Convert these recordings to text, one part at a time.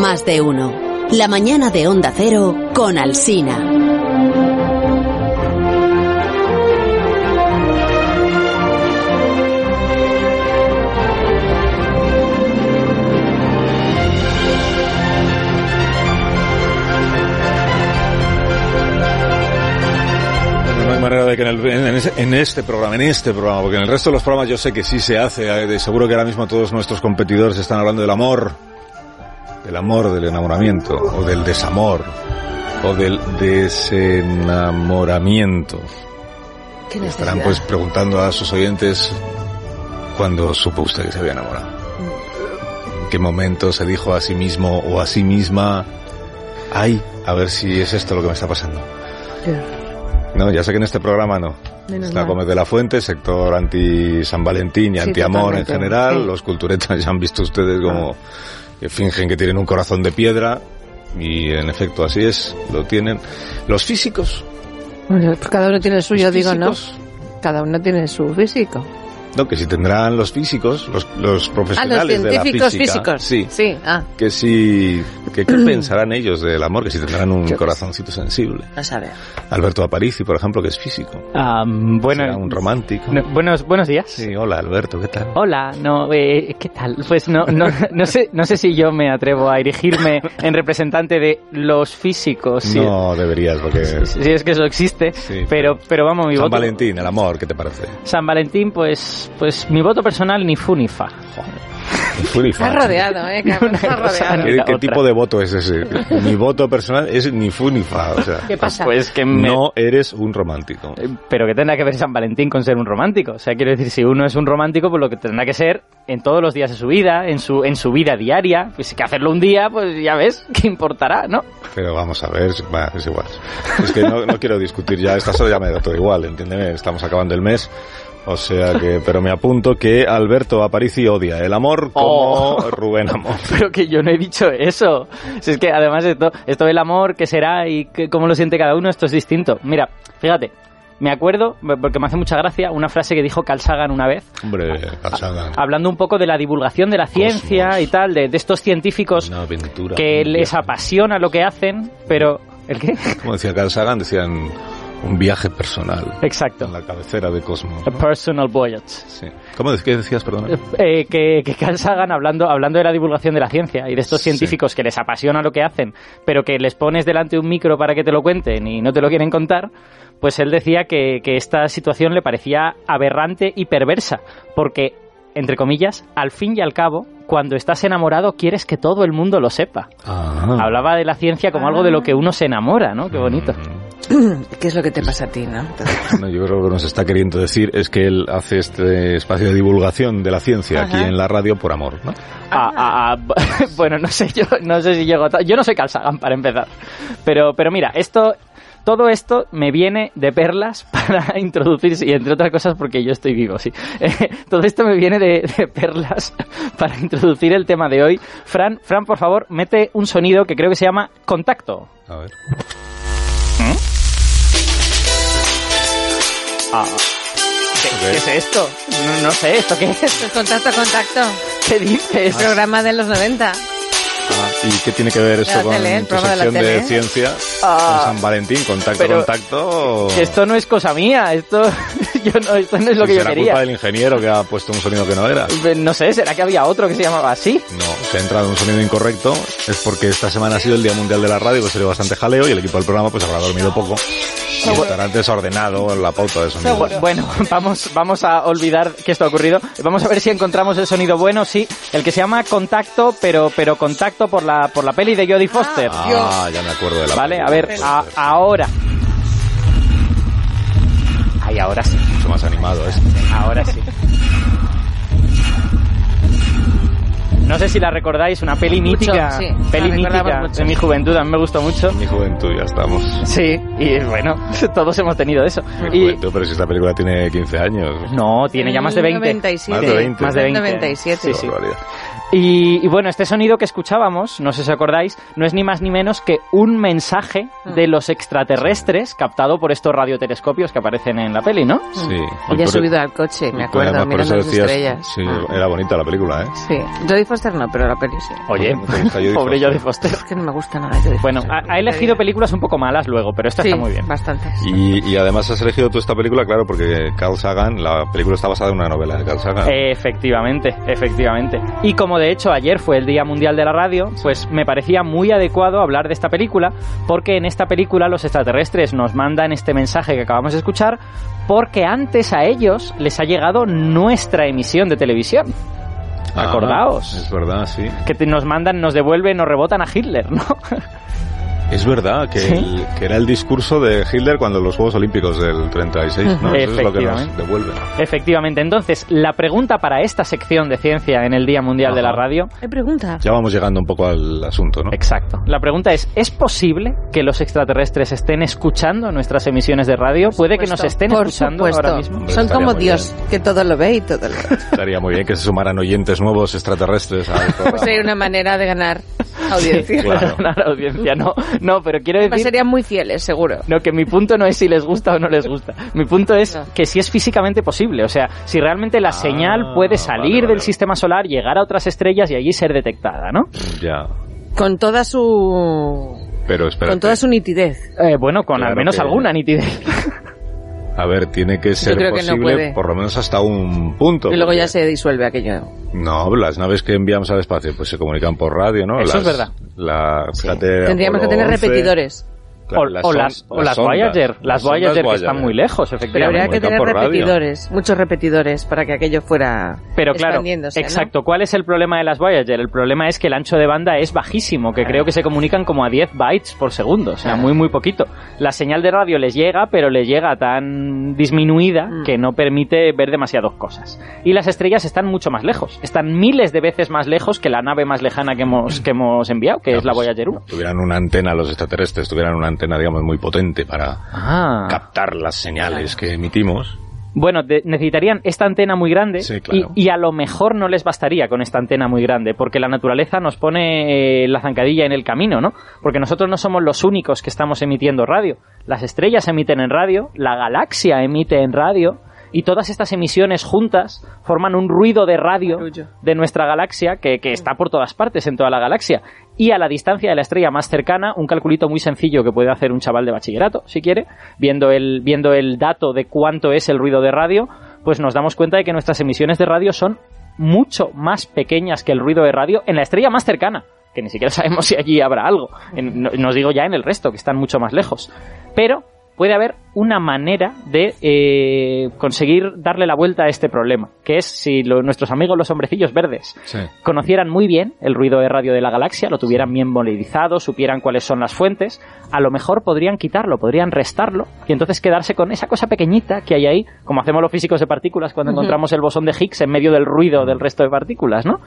Más de uno. La mañana de Onda Cero con Alsina. Manera de que en, el- en este programa, en este programa, porque en el resto de los programas yo sé que sí se hace, eh, seguro que ahora mismo todos nuestros competidores están hablando del amor, del amor, del enamoramiento, o del desamor, o del desenamoramiento. ¿Qué Estarán pues preguntando a sus oyentes cuándo supo usted que se había enamorado. ¿En qué momento se dijo a sí mismo o a sí misma, ay, a ver si es esto lo que me está pasando? No, ya sé que en este programa no. Menos Está mal. Gómez de la Fuente, sector anti San Valentín y Sí, anti-amor en totalmente, general. sí. Ah. Los culturetas ya han visto ustedes como que fingen que tienen un corazón de piedra. Y en efecto así es, lo tienen. Los físicos, Bueno, pues cada uno tiene el suyo, digo, ¿no? Cada uno tiene su físico. No, que si tendrán los físicos, los, los Ah, los profesionales de la científicos física. físicos. Sí, Sí, ah, que sí, que qué pensarán ellos del amor, que si tendrán un Yo corazoncito sensible. a saber. Alberto Aparici, por ejemplo, que es físico. Ah, bueno, Será un romántico. no, buenos, buenos días. Sí, hola Alberto, ¿qué tal? Hola, no, eh, ¿qué tal? Pues no, no, no sé, no sé si yo me atrevo a erigirme en representante de los físicos. Si, No deberías, porque si es que eso existe, Sí. pero, pero vamos, mi San voto. Valentín, el amor, ¿qué te parece? San Valentín, pues, pues mi voto personal ni fu ni fa. Está rodeado, ¿eh? Que está rodeado. ¿Qué, tipo de voto es ese? Mi voto personal es ni fu ni fa. O sea, ¿Qué pasa? Pues que me, no eres un romántico. Eh, Pero que tendrá que ver San Valentín con ser un romántico. O sea, quiero decir, si uno es un romántico, pues lo que tendrá que ser en todos los días de su vida, en su, en su vida diaria. Pues si que hacerlo un día, pues ya ves, ¿qué importará, no? Pero vamos a ver, va, es igual. Es que no, no quiero discutir ya, esta hora ya me da todo igual, entiéndeme, estamos acabando el mes. O sea que, pero me apunto que Alberto Aparici odia el amor como Oh. Rubén Amor. Pero que yo no he dicho eso. Si es que además esto, esto del amor, que será y que, cómo lo siente cada uno, esto es distinto. Mira, fíjate, me acuerdo, porque me hace mucha gracia, una frase que dijo Carl Sagan una vez, Hombre, Calzada. hablando un poco de la divulgación de la ciencia Cosmos. y tal, de, de estos científicos Una aventura. que les viaje. apasiona lo que hacen, pero... ¿El qué? Como decía Carl Sagan, decían un viaje personal. Exacto. En la cabecera de Cosmos. A ¿no? personal voyage. Sí. ¿Cómo de- qué decías, perdón? Eh, que, que Carl Sagan, hablando, hablando de la divulgación de la ciencia y de estos Sí. científicos que les apasiona lo que hacen, pero que les pones delante un micro para que te lo cuenten y no te lo quieren contar, pues él decía que, que esta situación le parecía aberrante y perversa, porque, entre comillas, al fin y al cabo, cuando estás enamorado quieres que todo el mundo lo sepa. Ah. Hablaba de la ciencia como algo de lo que uno se enamora, ¿no? Qué bonito. ¿Qué es lo que te pasa a ti, no? No, yo creo que lo que nos está queriendo decir es que él hace este espacio de divulgación de la ciencia aquí Ajá. en la radio por amor, ¿no? Ah, ah, ah, bueno, no sé yo, no sé si llego a Yo no soy Carl Sagan para empezar. Pero, pero mira, esto, todo esto me viene de perlas para introducir, y entre otras cosas porque yo estoy vivo, sí. Eh, todo esto me viene de, de perlas para introducir el tema de hoy. Fran, Fran, por favor, mete un sonido que creo que se llama contacto. A ver. Ah, ¿Qué, qué es esto? No, no sé, ¿esto qué es? Pues contacto, contacto. ¿Qué dices? Programa de los 90. Ah, ¿Y qué tiene que ver esto con tele, el tu de sección de, tele. ciencia? Ah. con San Valentín, contacto, Pero- contacto. Esto no es cosa mía, esto, yo no, esto no es lo ¿Y que yo será quería. culpa del ingeniero que ha puesto un sonido que no era? No sé, ¿será que había otro que se llamaba así? No, se ha entrado un sonido incorrecto. Es porque esta semana ha sido el Día Mundial de la Radio, que se dio bastante jaleo y el equipo del programa pues habrá dormido poco. Y estará desordenado en la pauta de sonido. Bu- Bueno, vamos, vamos a olvidar que esto ha ocurrido. Vamos a ver si encontramos el sonido bueno, sí. El que se llama Contacto, pero, pero Contacto por la, por la peli de Jodie Foster. Ah, ya me acuerdo de la vale, a ver, a- ahora. Ay, ahora sí, Mucho más animado este. ahora sí. No sé si la recordáis, una peli Mucho, mítica, sí, peli mítica de mi juventud, a mí me gustó mucho. En mi juventud ya estamos. Sí, y bueno, todos hemos tenido eso. Mi Y, juventud, pero si esta película tiene 15 años. no, tiene ya más de 20. 97. Más de 20. Más de 20. 97. Sí, sí. Y, y bueno, este sonido que escuchábamos, no sé si acordáis, no es ni más ni menos que un mensaje Mm. de los extraterrestres captado por estos radiotelescopios que aparecen en la peli, ¿no? Sí. Ella Y ha subido al coche, me acuerdo, mirando las decías- estrellas. Sí, Ah. era bonita la película, ¿eh? Sí. Jodie Foster Foster no, pero la peli sí. Oye, ¿Cómo te gusta Jodie pobre Foster? Jodie Foster. Es que no me gusta nada Jodie Bueno, Foster. ha, ha elegido películas un poco malas luego, pero esta Sí, está muy bien. bastante. Y, y además has elegido tú esta película, claro, porque Carl Sagan, la película está basada en una novela de Carl Sagan. Efectivamente, efectivamente. Y como de hecho ayer fue el Día Mundial de la Radio, pues me parecía muy adecuado hablar de esta película, porque en esta película los extraterrestres nos mandan este mensaje que acabamos de escuchar, porque antes a ellos les ha llegado nuestra emisión de televisión. Ah, acordaos. Es verdad, sí. Que te- nos mandan, nos devuelven, nos rebotan a Hitler, ¿no? Es verdad que, Sí. el- que era el discurso de Hitler cuando los Juegos Olímpicos del 36, ¿no? Eso es lo que nos Efectivamente. devuelven. Efectivamente. Entonces, la pregunta para esta sección de ciencia en el Día Mundial de la. Radio Hay pregunta. Ya vamos llegando un poco al asunto, ¿no? Exacto. La pregunta es, ¿es posible que los extraterrestres estén escuchando nuestras emisiones de radio? ¿Puede que nos estén Por escuchando supuesto. ahora mismo? Hombre, Son como Dios, que todo lo ve y todo lo ve. Estaría muy bien que se sumaran oyentes nuevos extraterrestres a esto. Pues sería una manera de ganar audiencia. claro. Ganar audiencia, no, no, pero quiero decir... serían muy fieles, seguro. No, que mi punto no es si les gusta o no les gusta. Mi punto es No. que si es físicamente posible. O sea, si realmente la Ah, señal puede salir vale, vale, del sistema solar, llegar a otras estrellas y allí ser detectada, ¿no? Ya. Con toda su... Pero espera. Con toda su nitidez. Eh, bueno, con Claro al menos que- alguna nitidez. A ver, tiene que ser creo que no posible por lo menos hasta un punto. Y luego porque- ya se disuelve aquello. No, las naves que enviamos al espacio pues se comunican por radio, ¿no? Eso Las- es verdad. La, Sí. fíjate, Tendríamos que tener 11, repetidores. Claro, o, o son- las, o las ondas, Voyager, las Voyager que están muy lejos, Pero efectivamente. habría que tener por radio. repetidores, muchos repetidores, para que aquello fuera Pero claro, expandiéndose, ¿no? exacto. ¿Cuál es el problema de las Voyager? El problema es que el ancho de banda es bajísimo, que creo que se comunican como a 10 bytes por segundo, o sea, muy muy poquito. La señal de radio les llega, pero les llega tan disminuida Mm. que no permite ver demasiadas cosas. Y las estrellas están mucho más lejos, están miles de veces más lejos que la nave más lejana que hemos, que hemos enviado, que es la pues, Voyager 1. Tuvieran una antena, los extraterrestres tuvieran una antena, digamos, muy potente para Ah. captar las señales que emitimos. Bueno, de- necesitarían esta antena muy grande Sí, claro. y, y a lo mejor no les bastaría con esta antena muy grande, porque la naturaleza nos pone eh, la zancadilla en el camino, ¿no? Porque nosotros no somos los únicos que estamos emitiendo radio. Las estrellas emiten en radio, la galaxia emite en radio, y todas estas emisiones juntas forman un ruido de radio de nuestra galaxia que, que está por todas partes en toda la galaxia. Y a la distancia de la estrella más cercana, un calculito muy sencillo que puede hacer un chaval de bachillerato, si quiere, viendo el, viendo el dato de cuánto es el ruido de radio, pues nos damos cuenta de que nuestras emisiones de radio son mucho más pequeñas que el ruido de radio en la estrella más cercana, que ni siquiera sabemos si allí habrá algo. En- no, no os digo ya en el resto, que están mucho más lejos. Pero puede haber una manera de eh, conseguir darle la vuelta a este problema, que es si lo- nuestros amigos los hombrecillos verdes conocieran muy bien el ruido de radio de la galaxia, lo tuvieran bien monitorizado, supieran cuáles son las fuentes, a lo mejor podrían quitarlo, podrían restarlo y entonces quedarse con esa cosa pequeñita que hay ahí, como hacemos los físicos de partículas cuando encontramos el bosón de Higgs en medio del ruido del resto de partículas, ¿no?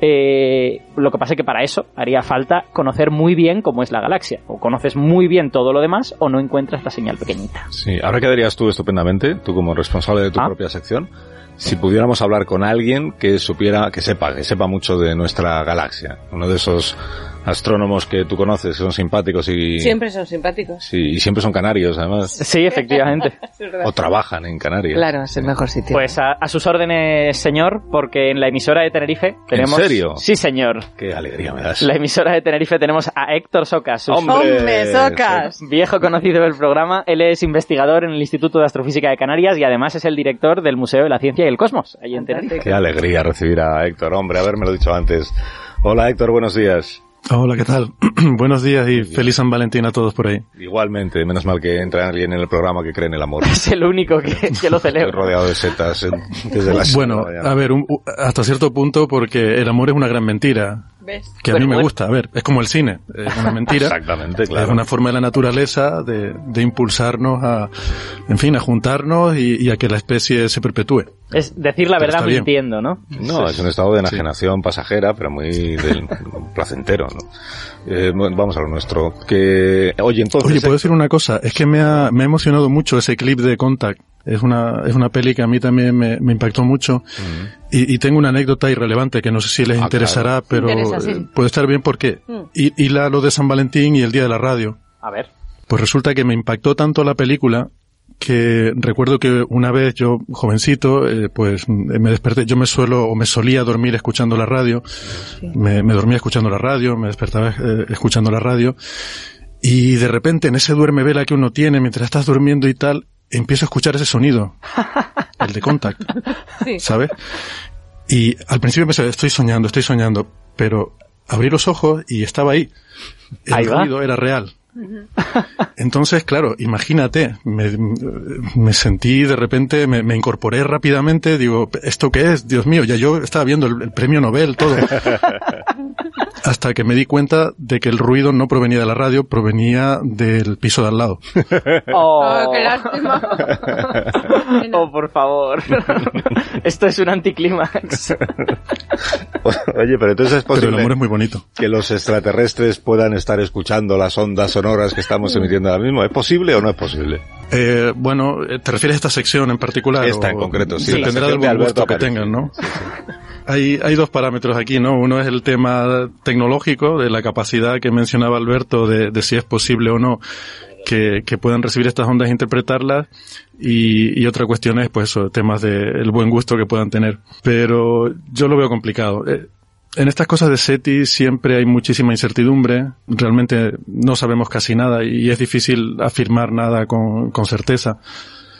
Eh, lo que pasa es que para eso haría falta conocer muy bien cómo es la galaxia, o conoces muy bien todo lo demás o no encuentras la señal pequeñita. Sí, ahora quedarías tú estupendamente, tú como responsable de tu Ah. propia sección, si pudiéramos hablar con alguien que supiera, que sepa, que sepa mucho de nuestra galaxia. Uno de esos astrónomos que tú conoces, que son simpáticos y... Siempre son simpáticos. Sí, y siempre son canarios, además. Sí, efectivamente. O trabajan en Canarias. Claro, es el mejor sitio. Pues a, a sus órdenes, señor, porque en la emisora de Tenerife tenemos... serio? Sí, señor. Qué alegría me das. La emisora de Tenerife tenemos a Héctor Socas, sus- ¡Hombre, socas! viejo conocido del programa. Él es investigador en el Instituto de Astrofísica de Canarias y además es el director del Museo de la Ciencia y el Cosmos, allí en Tenerife. Qué alegría recibir a Héctor, hombre, haberme lo dicho antes. Hola Héctor, buenos días. Hola, ¿qué tal? Buenos días y feliz San Valentín a todos por ahí. Igualmente, menos mal que entra alguien en el programa que cree en el amor. Es el único que, que lo Estoy celebra. rodeado de setas desde las Bueno, a ver, un- hasta cierto punto porque el amor es una gran mentira, ¿Ves? que a mí me bueno. gusta. A ver, es como el cine, es una mentira. Exactamente, claro. Es una forma de la naturaleza de, de impulsarnos a, en fin, a juntarnos y, y a que la especie se perpetúe. Es decir la Pero verdad mintiendo, ¿no? No, es un estado de enajenación pasajera, pero muy del- placentero, ¿no? Eh, vamos a lo nuestro. Que, oye, entonces... Oye, puedo decir una cosa, es que me ha, me ha emocionado mucho ese clip de Contact. Es una, es una peli que a mí también me, me impactó mucho. Y, y tengo una anécdota irrelevante que no sé si les Ah, interesará, pero Interesa, sí. eh, puede estar bien porque Mm. y, y la, lo de San Valentín y el Día de la Radio. A ver. Pues resulta que me impactó tanto la película que recuerdo que una vez yo, jovencito, eh, pues me desperté, yo me suelo o me solía dormir escuchando la radio, me, me, dormía escuchando la radio, me despertaba eh, escuchando la radio, y de repente en ese duerme vela que uno tiene mientras estás durmiendo y tal, empiezo a escuchar ese sonido, el de contact, sí. ¿sabes? Y al principio pensé, estoy soñando, estoy soñando, pero abrí los ojos y estaba ahí. El ahí ruido era real. Entonces, claro, imagínate, me, me sentí de repente, me, me, incorporé rápidamente, digo, ¿esto qué es? Dios mío, ya yo estaba viendo el, el premio Nobel, todo. Hasta que me di cuenta de que el ruido no provenía de la radio, provenía del piso de al lado. Oh, Oh, qué lástima. oh por favor. Esto es un anticlímax. Oye, pero entonces es Pero posible el amor es muy bonito. que los extraterrestres puedan estar escuchando las ondas sonoras que estamos emitiendo ahora mismo. ¿Es posible o no es posible? Eh, bueno, eh, ¿te refieres a esta sección en particular? Esta en concreto, sí. Dependerá del de gusto que tengan, ¿no? Hay, hay dos parámetros aquí, ¿no? Uno es el tema tecnológico, de la capacidad que mencionaba Alberto, de, de si es posible o no que, que puedan recibir estas ondas e interpretarlas. Y, y otra cuestión es, pues, temas del buen gusto que puedan tener. Pero yo lo veo complicado. Eh, en estas cosas de SETI siempre hay muchísima incertidumbre. Realmente no sabemos casi nada y es difícil afirmar nada con, con certeza.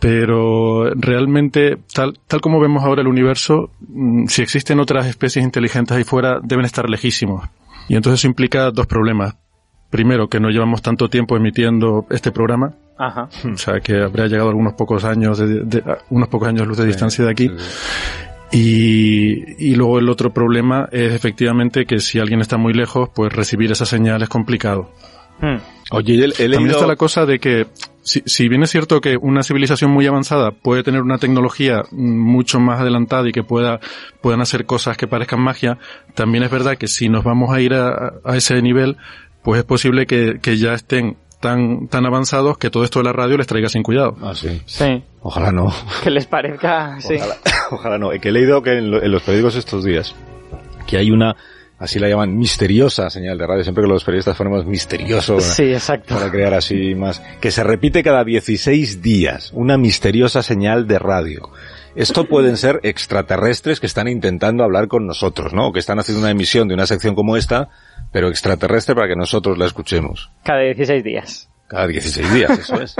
Pero realmente, tal, tal como vemos ahora el universo, mm, si existen otras especies inteligentes ahí fuera, deben estar lejísimos. Y entonces eso implica dos problemas. Primero, que no llevamos tanto tiempo emitiendo este programa, Ajá. o sea que habría llegado algunos pocos años de, de- a unos pocos años luz de distancia de aquí. Y, y luego el otro problema es efectivamente que si alguien está muy lejos, pues recibir esa señal es complicado. Hmm. Oye, he, he También está la cosa de que, si, si bien es cierto que una civilización muy avanzada puede tener una tecnología mucho más adelantada y que pueda, puedan hacer cosas que parezcan magia, también es verdad que si nos vamos a ir a, a ese nivel, pues es posible que, que ya estén tan, tan avanzados que todo esto de la radio les traiga sin cuidado. Ah, sí. Sí. Ojalá no. Que les parezca, sí. Ojalá, ojalá no. Que he leído que en, lo- en los periódicos estos días que hay una, así la llaman, misteriosa señal de radio. Siempre que los periodistas ponemos misterioso Sí, exacto. para crear así más, que se repite cada 16 días. Una misteriosa señal de radio. Esto pueden ser extraterrestres que están intentando hablar con nosotros, ¿no? O que están haciendo una emisión de una sección como esta, pero extraterrestre para que nosotros la escuchemos. Cada 16 días. Cada 16 días, eso es.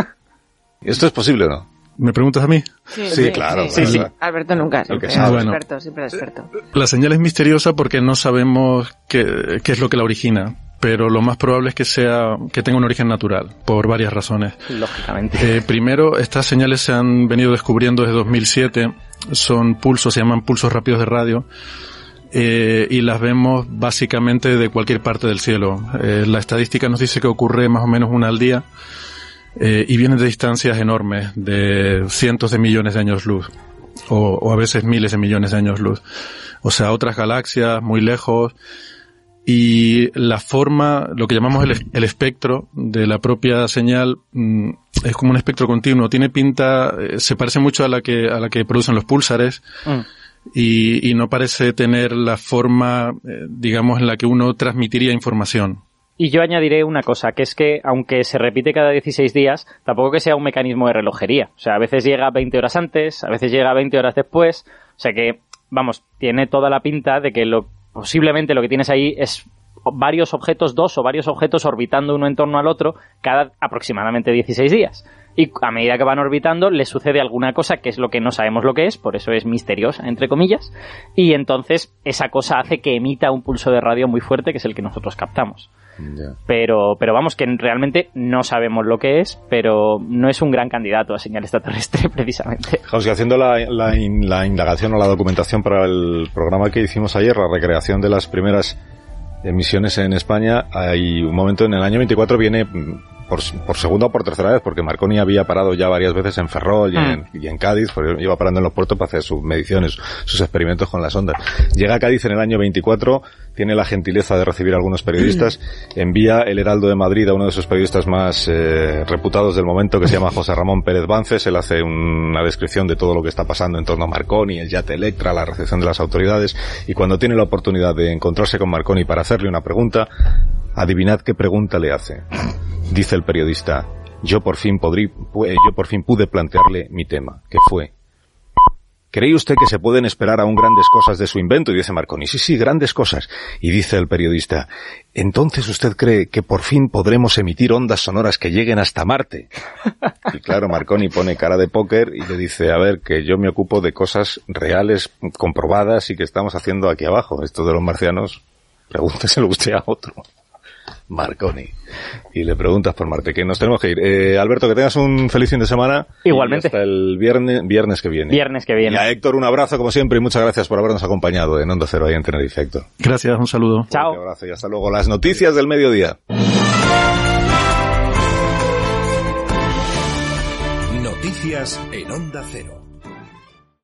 ¿Esto es posible o no? ¿Me preguntas a mí? Sí, claro, Sí, claro. sí. Alberto nunca, siempre es Bueno. experto, siempre experto. La señal es misteriosa porque no sabemos qué, qué es lo que la origina, pero lo más probable es que sea, que tenga un origen natural, por varias razones. Lógicamente. Eh, primero, estas señales se han venido descubriendo desde 2007. Son pulsos, se llaman pulsos rápidos de radio. eh, y las vemos básicamente de cualquier parte del cielo. Eh, la estadística nos dice que ocurre más o menos una al día. y vienen de distancias enormes, de cientos de millones de años luz. O, o a veces miles de millones de años luz. O sea, otras galaxias muy lejos. Y la forma, lo que llamamos el, es- el espectro de la propia señal, mm, es como un espectro continuo. Tiene pinta, eh, se parece mucho a la que, a la que producen los púlsares Mm. y, y no parece tener la forma, eh, digamos, en la que uno transmitiría información. Y yo añadiré una cosa, que es que aunque se repite cada 16 días, tampoco que sea un mecanismo de relojería. O sea, a veces llega 20 horas antes, a veces llega 20 horas después. O sea que, vamos, tiene toda la pinta de que lo, posiblemente lo que tienes ahí es varios objetos, dos o varios objetos orbitando uno en torno al otro cada aproximadamente 16 días. Y a medida que van orbitando, les sucede alguna cosa que es lo que no sabemos lo que es, por eso es misteriosa, entre comillas. Y entonces esa cosa hace que emita un pulso de radio muy fuerte, que es el que nosotros captamos pero pero vamos que realmente no sabemos lo que es pero no es un gran candidato a señal extraterrestre precisamente. José, haciendo la, la in- la indagación o la documentación para el programa que hicimos ayer, la recreación de las primeras emisiones en España, hay un momento en el año 24 viene mm, por, por segunda o por tercera vez, porque Marconi había parado ya varias veces en Ferrol y, en, y en Cádiz, porque iba parando en los puertos para hacer sus mediciones, sus experimentos con las ondas. Llega a Cádiz en el año 24, tiene la gentileza de recibir a algunos periodistas, envía el Heraldo de Madrid a uno de sus periodistas más eh, reputados del momento, que se llama José Ramón Pérez Bances, él hace una descripción de todo lo que está pasando en torno a Marconi, el yate Electra, la recepción de las autoridades, y cuando tiene la oportunidad de encontrarse con Marconi para hacerle una pregunta, adivinad qué pregunta le hace. Dice el periodista, yo por fin podrí, yo por fin pude plantearle mi tema, que fue ¿Cree usted que se pueden esperar aún grandes cosas de su invento? Y dice Marconi, sí, sí, grandes cosas. Y dice el periodista, entonces usted cree que por fin podremos emitir ondas sonoras que lleguen hasta Marte. Y claro, Marconi pone cara de póker y le dice, a ver, que yo me ocupo de cosas reales, comprobadas y que estamos haciendo aquí abajo. Esto de los marcianos, pregúnteselo usted a otro. Marconi. Y le preguntas por Marte, que nos tenemos que ir. Eh, Alberto, que tengas un feliz fin de semana. Igualmente. hasta el viernes, viernes que viene. Viernes que viene. Y a Héctor un abrazo como siempre y muchas gracias por habernos acompañado en Onda Cero ahí en Tenerife, Héctor. Gracias, un saludo. Chao. Un abrazo y hasta luego. Las noticias del mediodía. Noticias en Onda Cero.